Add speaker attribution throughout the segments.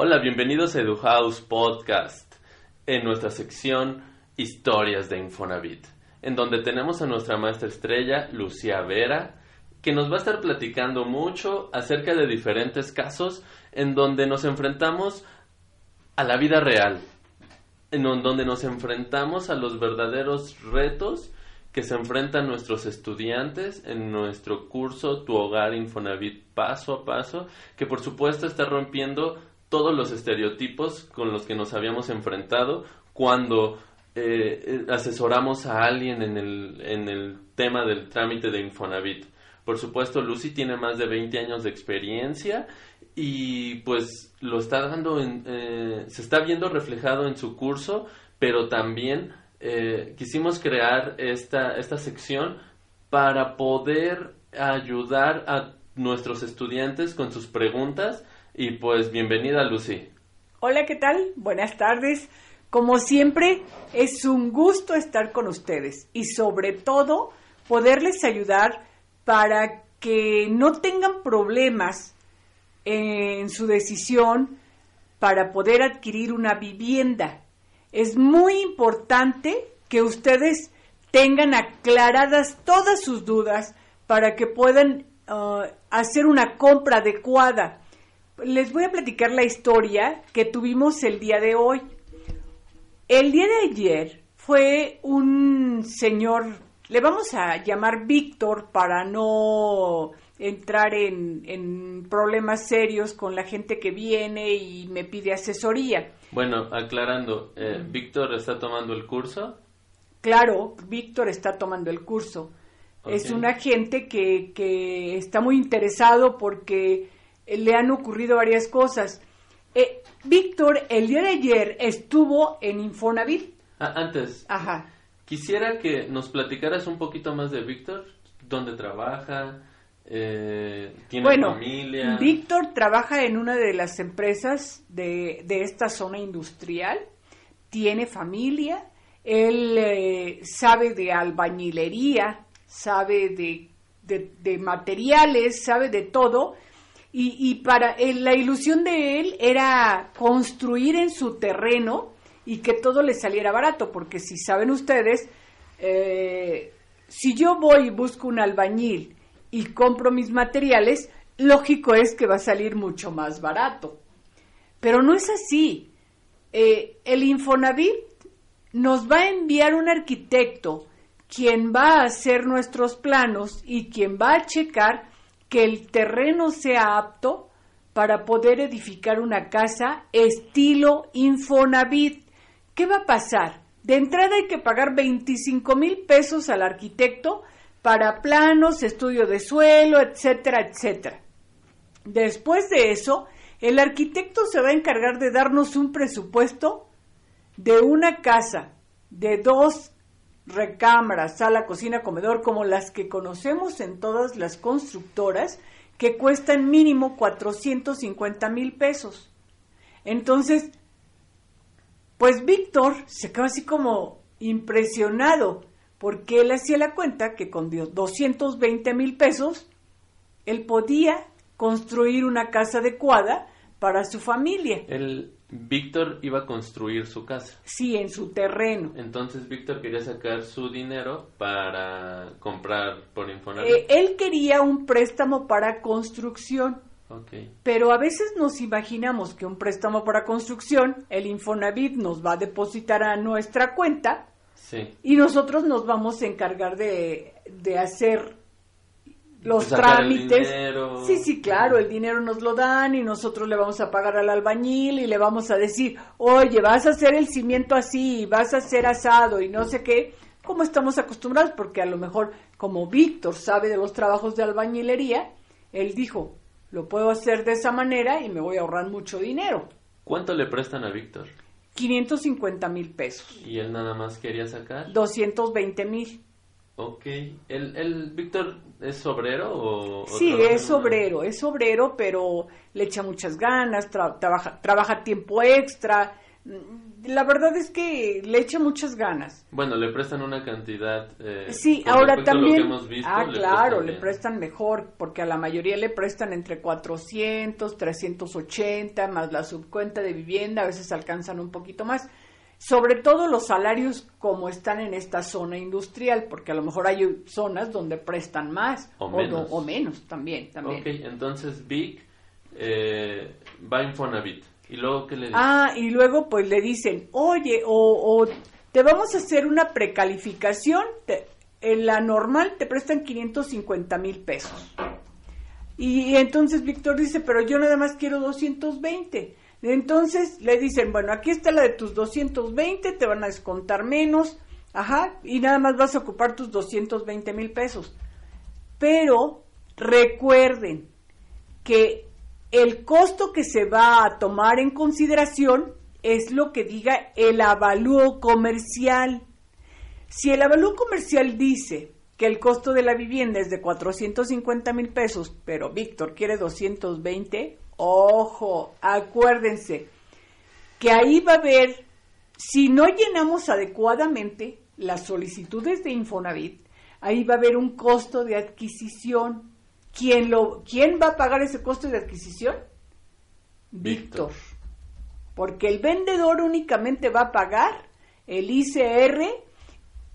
Speaker 1: Hola, bienvenidos a EduHouse Podcast, en nuestra sección Historias de Infonavit, en donde tenemos a nuestra maestra estrella, Lucía Vera, que nos va a estar platicando mucho acerca de diferentes casos en donde nos enfrentamos a la vida real, en donde nos enfrentamos a los verdaderos retos que se enfrentan nuestros estudiantes en nuestro curso Tu Hogar Infonavit paso a paso, que por supuesto está rompiendo todos los estereotipos con los que nos habíamos enfrentado cuando eh, asesoramos a alguien en el, en el tema del trámite de Infonavit. Por supuesto, Lucy tiene más de 20 años de experiencia y pues lo está dando, en, eh, se está viendo reflejado en su curso, pero también eh, quisimos crear esta, esta sección para poder ayudar a nuestros estudiantes con sus preguntas y pues bienvenida Lucy.
Speaker 2: Hola, ¿qué tal? Buenas tardes. Como siempre, es un gusto estar con ustedes y sobre todo poderles ayudar para que no tengan problemas en su decisión para poder adquirir una vivienda. Es muy importante que ustedes tengan aclaradas todas sus dudas para que puedan uh, hacer una compra adecuada les voy a platicar la historia que tuvimos el día de hoy. El día de ayer fue un señor, le vamos a llamar Víctor para no entrar en, problemas serios con la gente que viene y me pide asesoría.
Speaker 1: Bueno, aclarando, eh, ¿Víctor está tomando el curso?
Speaker 2: Claro, Víctor está tomando el curso. Es un agente que, que está muy interesado porque le han ocurrido varias cosas. Eh, Víctor, el día de ayer estuvo en Infonavit.
Speaker 1: Ah, antes.
Speaker 2: Ajá.
Speaker 1: Quisiera que nos platicaras un poquito más de Víctor, dónde trabaja, eh, tiene
Speaker 2: bueno,
Speaker 1: familia.
Speaker 2: Víctor trabaja en una de las empresas de, de esta zona industrial, tiene familia, él eh, sabe de albañilería, sabe de, de materiales, sabe de todo y, para la ilusión de él era construir en su terreno y que todo le saliera barato, porque si saben ustedes, eh, si yo voy y busco un albañil y compro mis materiales, lógico es que va a salir mucho más barato. Pero no es así. Eh, el Infonavit nos va a enviar un arquitecto quien va a hacer nuestros planos y quien va a checar que el terreno sea apto para poder edificar una casa estilo Infonavit. ¿Qué va a pasar? De entrada hay que pagar 25 mil pesos al arquitecto para planos, estudio de suelo, etcétera, etcétera. Después de eso, el arquitecto se va a encargar de darnos un presupuesto de una casa de dos recámaras, sala, cocina, comedor, como las que conocemos en todas las constructoras, que cuestan mínimo 450 mil pesos. Entonces, pues Víctor se quedó así como impresionado, porque él hacía la cuenta que con 220 mil pesos, él podía construir una casa adecuada para su familia.
Speaker 1: El, Víctor iba a construir su casa.
Speaker 2: Sí, en su terreno.
Speaker 1: Entonces Víctor quería sacar su dinero para comprar por Infonavit.
Speaker 2: Eh, él quería un préstamo para construcción.
Speaker 1: Okay.
Speaker 2: Pero a veces nos imaginamos que un préstamo para construcción, el Infonavit nos va a depositar a nuestra cuenta
Speaker 1: sí.
Speaker 2: y nosotros nos vamos a encargar de, de hacer los trámites. Sí, sí, claro, el dinero nos lo dan y nosotros le vamos a pagar al albañil y le vamos a decir, oye, vas a hacer el cimiento así, vas a hacer asado y no sé qué, como estamos acostumbrados, porque a lo mejor como Víctor sabe de los trabajos de albañilería, él dijo, lo puedo hacer de esa manera y me voy a ahorrar mucho dinero.
Speaker 1: ¿Cuánto le prestan a Víctor?
Speaker 2: 550 mil pesos.
Speaker 1: ¿Y él nada más quería sacar?
Speaker 2: 220 mil.
Speaker 1: Ok. ¿El, el Víctor es obrero o...?
Speaker 2: Sí, es obrero, es obrero, pero le echa muchas ganas, tra- trabaja, trabaja tiempo extra. Mm, La verdad es que le echa muchas ganas.
Speaker 1: Bueno, le prestan una cantidad... eh,
Speaker 2: Sí, ahora también.
Speaker 1: hemos visto,
Speaker 2: ah,
Speaker 1: le
Speaker 2: claro,
Speaker 1: prestan
Speaker 2: le prestan mejor, porque a la mayoría le prestan entre 400, 380, más la subcuenta de vivienda, a veces alcanzan un poquito más. Sobre todo los salarios como están en esta zona industrial, porque a lo mejor hay zonas donde prestan más
Speaker 1: O
Speaker 2: no-
Speaker 1: menos.
Speaker 2: o menos también. también.
Speaker 1: Ok, entonces Vic eh, va a Infonavit. ¿Y luego qué le dice?
Speaker 2: Ah, y luego pues le dicen, oye, o, o te vamos a hacer una precalificación, te- en la normal te prestan 550 mil pesos. Y entonces Víctor dice, pero yo nada más quiero 220. Entonces le dicen, bueno, aquí está la de tus 220, te van a descontar menos, ajá, y nada más vas a ocupar tus 220 mil pesos. Pero recuerden que el costo que se va a tomar en consideración es lo que diga el avalúo comercial. Si el avalúo comercial dice que el costo de la vivienda es de 450 mil pesos, pero Víctor quiere 220, ojo, acuérdense que ahí va a haber, si no llenamos adecuadamente las solicitudes de Infonavit, ahí va a haber un costo de adquisición. ¿Quién, lo, ¿Quién va a pagar ese costo de adquisición?
Speaker 1: Víctor.
Speaker 2: Víctor. Porque el vendedor únicamente va a pagar el ICR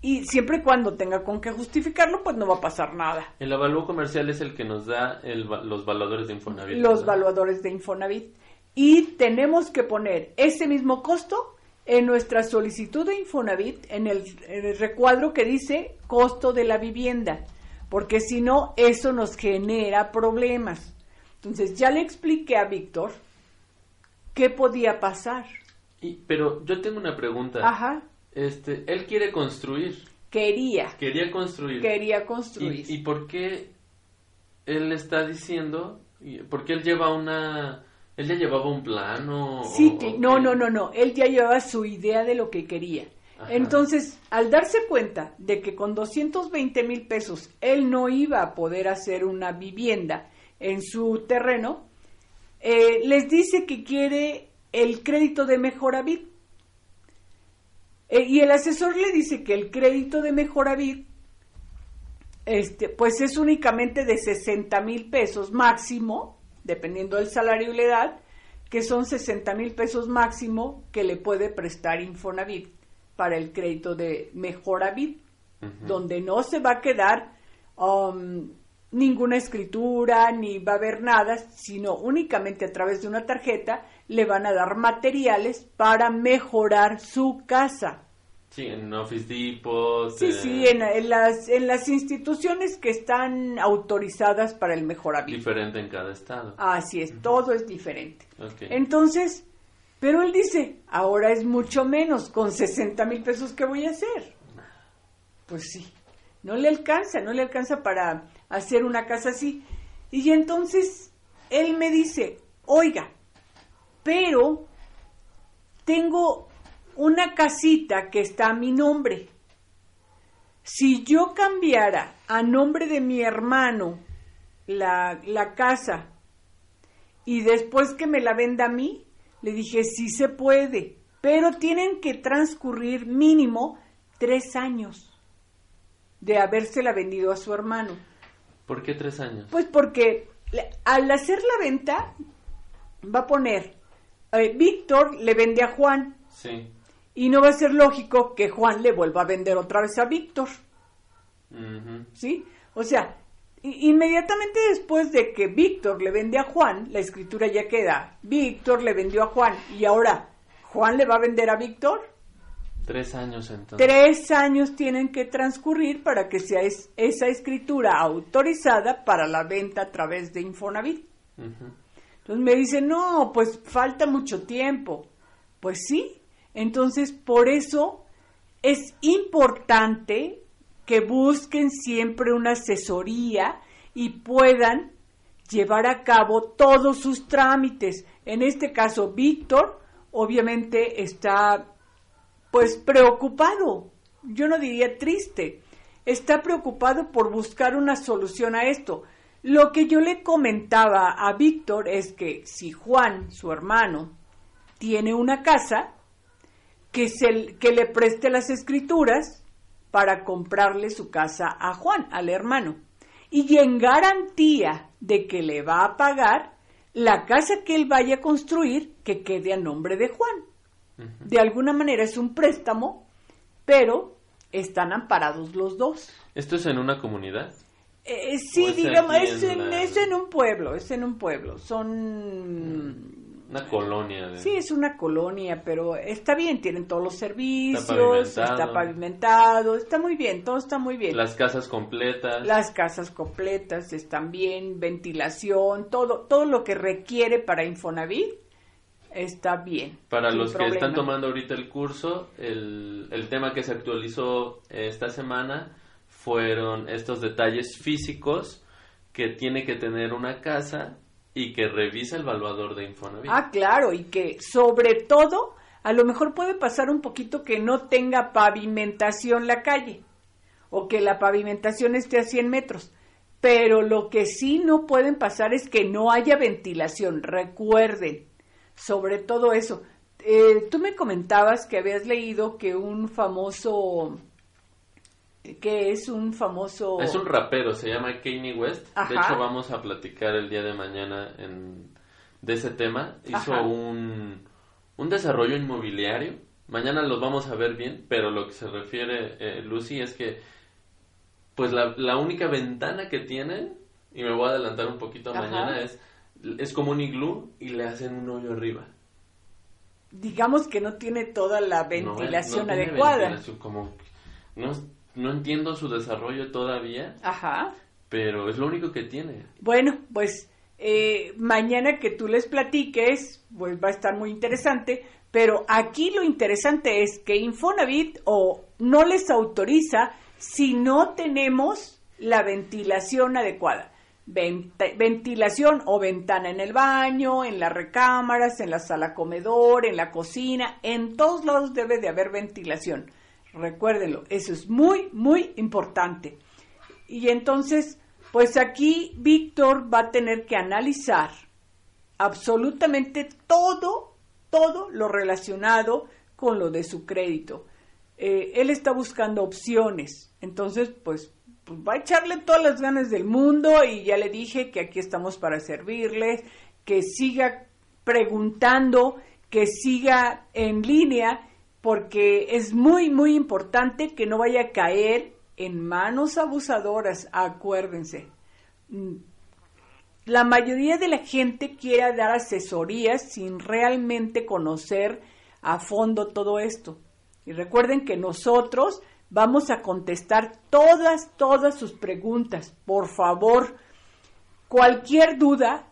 Speaker 2: y siempre y cuando tenga con qué justificarlo, pues no va a pasar nada.
Speaker 1: El avalúo comercial es el que nos da el los valores de Infonavit.
Speaker 2: Los valuadores de Infonavit. Y tenemos que poner ese mismo costo en nuestra solicitud de Infonavit, en el, en el recuadro que dice costo de la vivienda, porque si no, eso nos genera problemas. Entonces, ya le expliqué a Víctor qué podía pasar.
Speaker 1: Y- pero yo tengo una pregunta.
Speaker 2: Ajá,
Speaker 1: Este, él quiere construir.
Speaker 2: quería,
Speaker 1: Quería construir.
Speaker 2: quería construir.
Speaker 1: ¿Y, y por qué él está diciendo? Porque él lleva una. Él ya llevaba un plano. o-
Speaker 2: Sí,
Speaker 1: o
Speaker 2: no, no, no, no. Él ya llevaba su idea de lo que quería.
Speaker 1: Ajá.
Speaker 2: Entonces, al darse cuenta de que con 220 mil pesos él no iba a poder hacer una vivienda en su terreno, eh, les dice que quiere el crédito de Mejoravit. Eh, y el asesor le dice que el crédito de Mejoravit este, pues es únicamente de 60 mil pesos máximo, dependiendo del salario y la edad, que son 60 mil pesos máximo que le puede prestar Infonavit para el crédito de Mejoravit,
Speaker 1: Ujú.
Speaker 2: donde no se va a quedar um, ninguna escritura ni va a haber nada, sino únicamente a través de una tarjeta le van a dar materiales para mejorar su casa.
Speaker 1: Sí, en Office Depot.
Speaker 2: Sí,
Speaker 1: eh,
Speaker 2: sí, en, en las, en las instituciones que están autorizadas para el mejoramiento.
Speaker 1: Diferente en cada estado.
Speaker 2: Así es, todo es diferente. Entonces, pero él dice, ahora es mucho menos, con 60 mil pesos, ¿qué voy a hacer? Pues sí, no le alcanza, no le alcanza para hacer una casa así. Y entonces él me dice, oiga, pero tengo una casita que está a mi nombre. Si yo cambiara a nombre de mi hermano la, la casa y después que me la venda a mí, le dije, sí se puede, pero tienen que transcurrir mínimo tres años de habérsela vendido a su hermano.
Speaker 1: ¿Por qué tres años?
Speaker 2: Pues porque le- al hacer la venta va a poner, eh, Víctor le vende a Juan
Speaker 1: Sí.
Speaker 2: y no va a ser lógico que Juan le vuelva a vender otra vez a Víctor. ¿sí? O sea, inmediatamente después de que Víctor le vende a Juan, la escritura ya queda, Víctor le vendió a Juan y ahora Juan le va a vender a Víctor.
Speaker 1: Tres años entonces.
Speaker 2: Tres años tienen que transcurrir para que sea es- esa escritura autorizada para la venta a través de Infonavit. Entonces me dice, no, pues falta mucho tiempo. Pues sí, entonces por eso es importante que busquen siempre una asesoría y puedan llevar a cabo todos sus trámites. En este caso, Víctor obviamente está pues preocupado, yo no diría triste, está preocupado por buscar una solución a esto. Lo que yo le comentaba a Víctor es que si Juan, su hermano, tiene una casa, que, se, que le preste las escrituras para comprarle su casa a Juan, al hermano. Y en garantía de que le va a pagar la casa que él vaya a construir que quede a nombre de Juan. De alguna manera es un préstamo, pero están amparados los dos.
Speaker 1: ¿Esto es en una comunidad?
Speaker 2: Eh, sí, digamos, es en, es en, un pueblo, es en un pueblo. Son
Speaker 1: una colonia.
Speaker 2: Sí, es una colonia, pero está bien, tienen todos los servicios, está pavimentado. está muy bien, todo está muy bien.
Speaker 1: Las casas completas.
Speaker 2: Las casas completas están bien, ventilación, todo, todo lo que requiere para Infonavit está bien.
Speaker 1: Para los que están tomando ahorita el curso, el, el tema que se actualizó esta semana fueron estos detalles físicos que tiene que tener una casa y que revisa el evaluador de Infonavit.
Speaker 2: Ah, claro, y que sobre todo, a lo mejor puede pasar un poquito que no tenga pavimentación la calle o que la pavimentación esté a 100 metros. Pero lo que sí no pueden pasar es que no haya ventilación. Recuerden, sobre todo eso. Eh, tú me comentabas que habías leído que un famoso que es un famoso...
Speaker 1: Es un rapero, se llama Kanye West. De hecho, vamos a platicar el día de mañana en, de ese tema. Hizo un, un desarrollo inmobiliario. Mañana los vamos a ver bien, pero lo que se refiere eh, Lucy es que pues la, la, única ventana que tienen, y me voy a adelantar un poquito mañana, es, es como un iglú y le hacen un hoyo arriba.
Speaker 2: Digamos que no tiene toda la ventilación adecuada.
Speaker 1: como, no, no entiendo su desarrollo todavía. Ajá. Pero es lo único que tiene.
Speaker 2: Bueno, pues eh, mañana que tú les platiques, pues va a estar muy interesante. Pero aquí lo interesante es que Infonavit o no les autoriza si no tenemos la ventilación adecuada. Ventilación o ventana en el baño, en las recámaras, en la sala comedor, en la cocina, en todos lados debe de haber ventilación. Recuérdenlo, eso es muy, muy importante. Y entonces, pues aquí Víctor va a tener que analizar absolutamente todo, todo lo relacionado con lo de su crédito. Eh, él está buscando opciones, entonces, pues, pues, va a echarle todas las ganas del mundo y ya le dije que aquí estamos para servirles, que siga preguntando, que siga en línea porque es muy, muy importante que no vaya a caer en manos abusadoras, acuérdense. Mm, la mayoría de la gente quiere dar asesorías sin realmente conocer a fondo todo esto. Y recuerden que nosotros vamos a contestar todas, todas sus preguntas. Por favor, cualquier duda,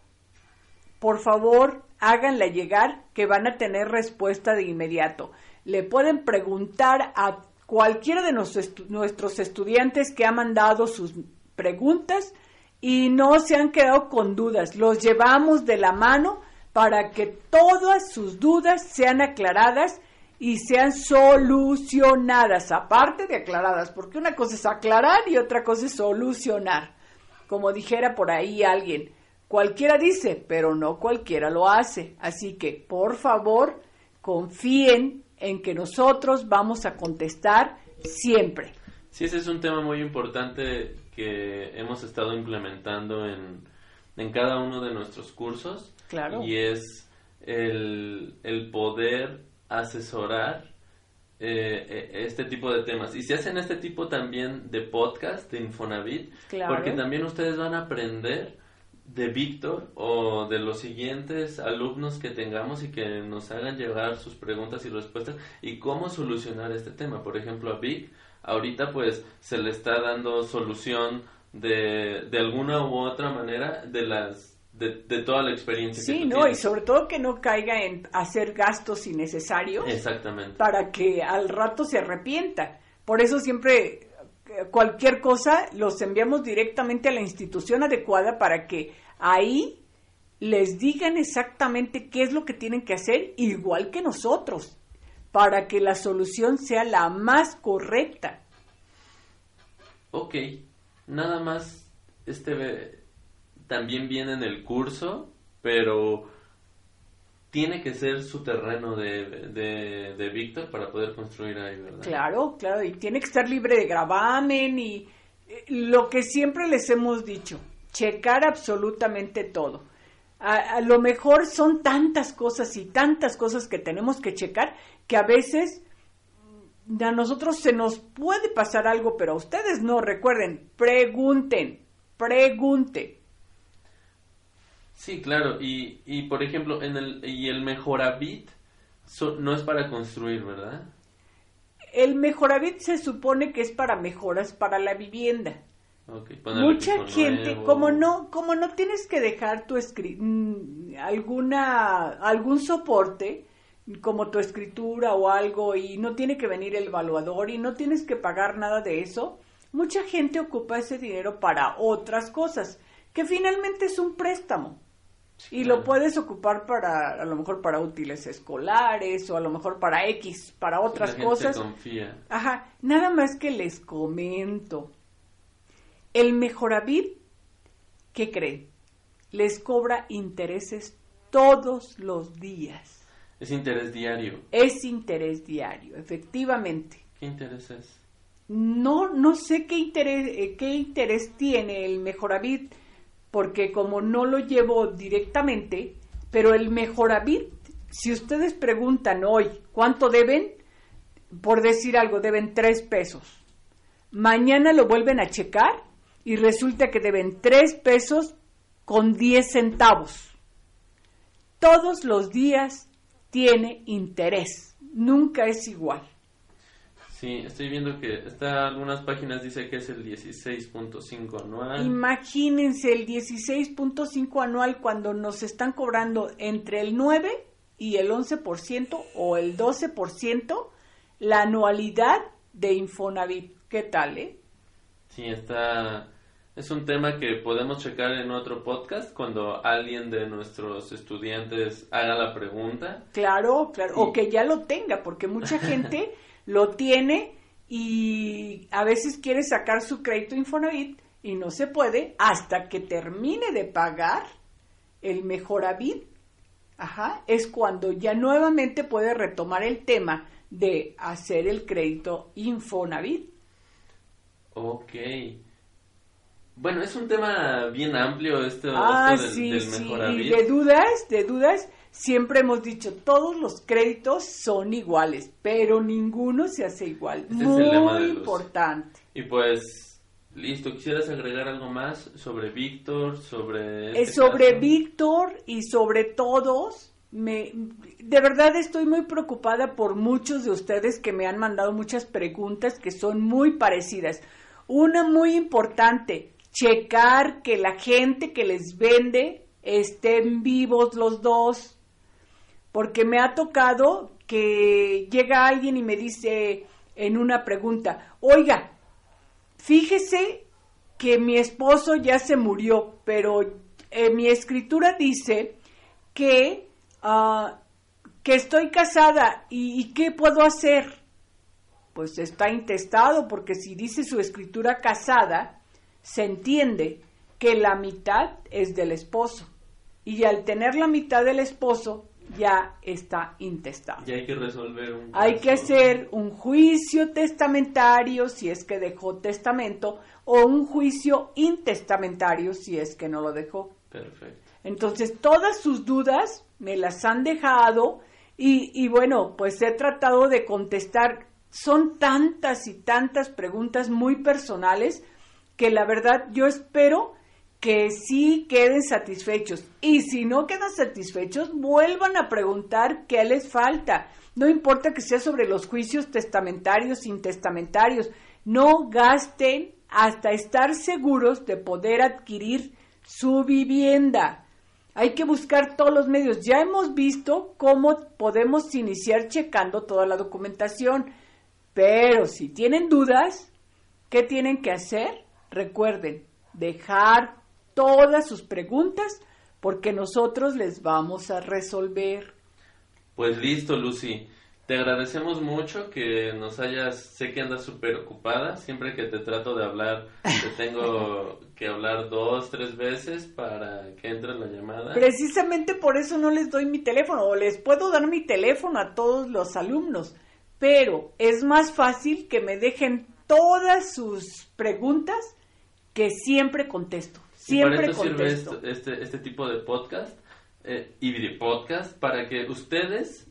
Speaker 2: por favor, háganla llegar que van a tener respuesta de inmediato le pueden preguntar a cualquiera de nuestros estudiantes que ha mandado sus preguntas y no se han quedado con dudas. Los llevamos de la mano para que todas sus dudas sean aclaradas y sean solucionadas, aparte de aclaradas, porque una cosa es aclarar y otra cosa es solucionar. Como dijera por ahí alguien, cualquiera dice, pero no cualquiera lo hace. Así que, por favor, confíen en que nosotros vamos a contestar siempre.
Speaker 1: Sí, ese es un tema muy importante que hemos estado implementando en, en cada uno de nuestros cursos. Claro. Y es el, el poder asesorar eh, eh, este tipo de temas. Y se hacen este tipo también de podcast de Infonavit, claro. porque también ustedes van a aprender de Víctor o de los siguientes alumnos que tengamos y que nos hagan llegar sus preguntas y respuestas y cómo solucionar este tema. Por ejemplo, a Vic, ahorita pues se le está dando solución de, de alguna u otra manera de las de, de toda la experiencia
Speaker 2: sí, no, y sobre todo que no caiga en hacer gastos innecesarios.
Speaker 1: Exactamente.
Speaker 2: Para que al rato se arrepienta. Por eso siempre cualquier cosa los enviamos directamente a la institución adecuada para que ahí les digan exactamente qué es lo que tienen que hacer, igual que nosotros, para que la solución sea la más correcta.
Speaker 1: Ok, nada más, este también viene en el curso, pero tiene que ser su terreno de, de, Víctor para poder construir ahí, ¿verdad?
Speaker 2: Claro, claro, y tiene que estar libre de gravamen y eh, lo que siempre les hemos dicho, checar absolutamente todo. A, a, lo mejor son tantas cosas y tantas cosas que tenemos que checar que a veces mm, a nosotros se nos puede pasar algo, pero a ustedes no. Recuerden, pregunten, pregunten.
Speaker 1: Sí, claro. Y, y por ejemplo, en el, y el Mejoravit no es para construir, ¿verdad?
Speaker 2: El Mejoravit se supone que es para mejoras para la vivienda. Mucha gente, como no, como no tienes que dejar tu mm, alguna algún soporte, como tu escritura o algo, y no tiene que venir el evaluador y no tienes que pagar nada de eso, mucha gente ocupa ese dinero para otras cosas, que finalmente es un préstamo y lo puedes ocupar para, a lo mejor para útiles escolares o a lo mejor para X, para otras cosas.
Speaker 1: confía.
Speaker 2: Ajá, nada más que les comento. El Mejoravit, ¿qué creen? Les cobra intereses todos los días.
Speaker 1: Es interés diario.
Speaker 2: Es interés diario, efectivamente.
Speaker 1: ¿Qué interés es?
Speaker 2: No, no sé qué interés, eh, qué interés tiene el Mejoravit porque como no lo llevo directamente, pero el Mejoravit, si ustedes preguntan hoy cuánto deben, por decir algo, deben tres pesos. Mañana lo vuelven a checar y resulta que deben tres pesos con diez centavos. Todos los días tiene interés, nunca es igual.
Speaker 1: Sí, estoy viendo que está algunas páginas dice que es el 16.5 anual.
Speaker 2: Imagínense el 16.5 anual cuando nos están cobrando entre el 9 y el 11% o el 12% la anualidad de Infonavit. ¿Qué tal, eh?
Speaker 1: Sí, está es un tema que podemos checar en otro podcast cuando alguien de nuestros estudiantes haga la pregunta.
Speaker 2: Claro, claro, o que ya lo tenga, porque mucha gente lo tiene y a veces quiere sacar su crédito Infonavit y no se puede hasta que termine de pagar el Mejoravit. Ajá, es cuando ya nuevamente puede retomar el tema de hacer el crédito Infonavit.
Speaker 1: Ok. Bueno, es un tema bien amplio este,
Speaker 2: ah, sí, sí. de dudas, de dudas, Siempre hemos dicho, todos los créditos son iguales, pero ninguno se hace igual. Muy importante.
Speaker 1: Y pues, listo, ¿quisieras agregar algo más sobre Víctor, sobre... Este
Speaker 2: eh, sobre Víctor y sobre todos? Me, de verdad estoy muy preocupada por muchos de ustedes que me han mandado muchas preguntas que son muy parecidas. Una muy importante, checar que la gente que les vende estén vivos los dos porque me ha tocado que llega alguien y me dice en una pregunta, oiga, fíjese que mi esposo ya se murió, pero eh, mi escritura dice que, ah, que estoy casada y, y qué puedo hacer. Pues está intestado, porque si dice su escritura casada, se entiende que la mitad es del esposo. Y al tener la mitad del esposo, ya está intestado.
Speaker 1: Y hay que resolver un
Speaker 2: Hay que hacer un juicio testamentario si es que dejó testamento o un juicio intestamentario si es que no lo dejó.
Speaker 1: Perfecto.
Speaker 2: Entonces, todas sus dudas me las han dejado y, y bueno, pues he tratado de contestar. Son tantas y tantas preguntas muy personales que la verdad yo espero que sí queden satisfechos. Y si no quedan satisfechos, vuelvan a preguntar qué les falta. No importa que sea sobre los juicios testamentarios, intestamentarios. No gasten hasta estar seguros de poder adquirir su vivienda. Hay que buscar todos los medios. Ya hemos visto cómo podemos iniciar checando toda la documentación. Pero si tienen dudas, ¿qué tienen que hacer? Recuerden, dejar todas sus preguntas porque nosotros les vamos a resolver.
Speaker 1: Pues listo, Lucy. Te agradecemos mucho que nos hayas, sé que andas súper ocupada, siempre que te trato de hablar, te tengo que hablar dos, tres veces para que entre la llamada.
Speaker 2: Precisamente por eso no les doy mi teléfono, o les puedo dar mi teléfono a todos los alumnos, pero es más fácil que me dejen todas sus preguntas que siempre contesto. Siempre
Speaker 1: y para
Speaker 2: contesto.
Speaker 1: sirve este, este tipo de podcast eh, y de podcast para que ustedes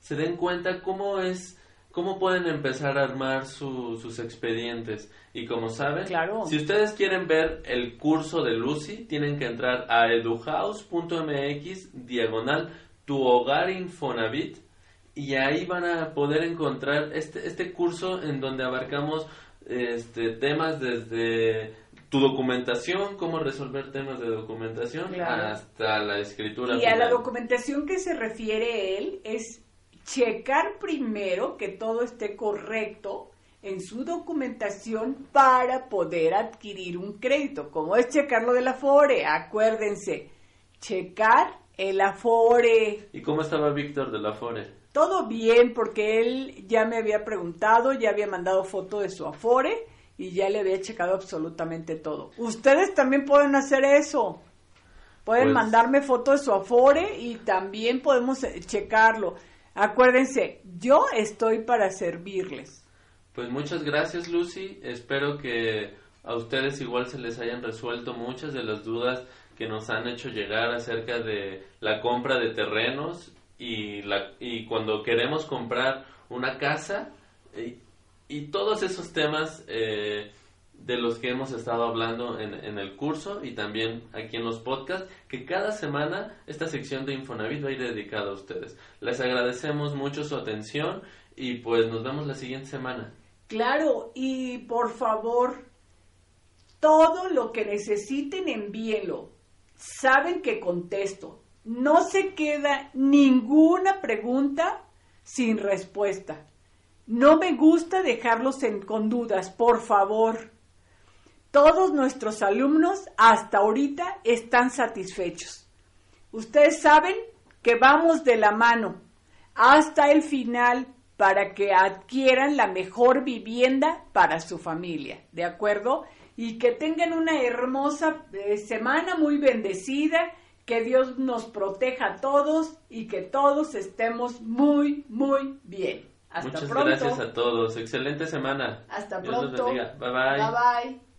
Speaker 1: se den cuenta cómo es, cómo pueden empezar a armar sus expedientes. Y como saben, si ustedes quieren ver el curso de Lucy, tienen que entrar a eduhouse.mx diagonal tu hogar Infonavit y ahí van a poder encontrar este, este curso en donde abarcamos este, temas desde tu documentación, cómo resolver temas de documentación, hasta la escritura.
Speaker 2: Y a la documentación que se refiere él es checar primero que todo esté correcto en su documentación para poder adquirir un crédito. Como es checar lo del Afore, acuérdense, checar el Afore.
Speaker 1: ¿Y cómo estaba Víctor del Afore?
Speaker 2: Todo bien, porque él ya me había preguntado, ya había mandado foto de su Afore y ya le había checado absolutamente todo. Ustedes también pueden hacer eso. Pueden pues mandarme foto de su Afore y también podemos eh, checarlo. Acuérdense, yo estoy para servirles.
Speaker 1: Pues muchas gracias Lucy, espero que a ustedes igual se les hayan resuelto muchas de las dudas que nos han hecho llegar acerca de la compra de terrenos y, la, y cuando queremos comprar una casa y, todos esos temas eh, de los que hemos estado hablando en, en, el curso y también aquí en los podcasts, que cada semana esta sección de Infonavit va a ir dedicada a ustedes. Les agradecemos mucho su atención y pues nos vemos la siguiente semana.
Speaker 2: Claro, y por favor, todo lo que necesiten envíenlo. Saben que contesto. No se queda ninguna pregunta sin respuesta. No me gusta dejarlos en, con dudas, por favor. Todos nuestros alumnos hasta ahorita están satisfechos. Ustedes saben que vamos de la mano hasta el final para que adquieran la mejor vivienda para su familia, ¿de acuerdo? Y que tengan una hermosa eh, semana muy bendecida, que Dios nos proteja a todos y que todos estemos muy, muy bien.
Speaker 1: Hasta Muchas gracias a todos. Excelente semana.
Speaker 2: Hasta pronto.
Speaker 1: Bye bye.
Speaker 2: Bye bye.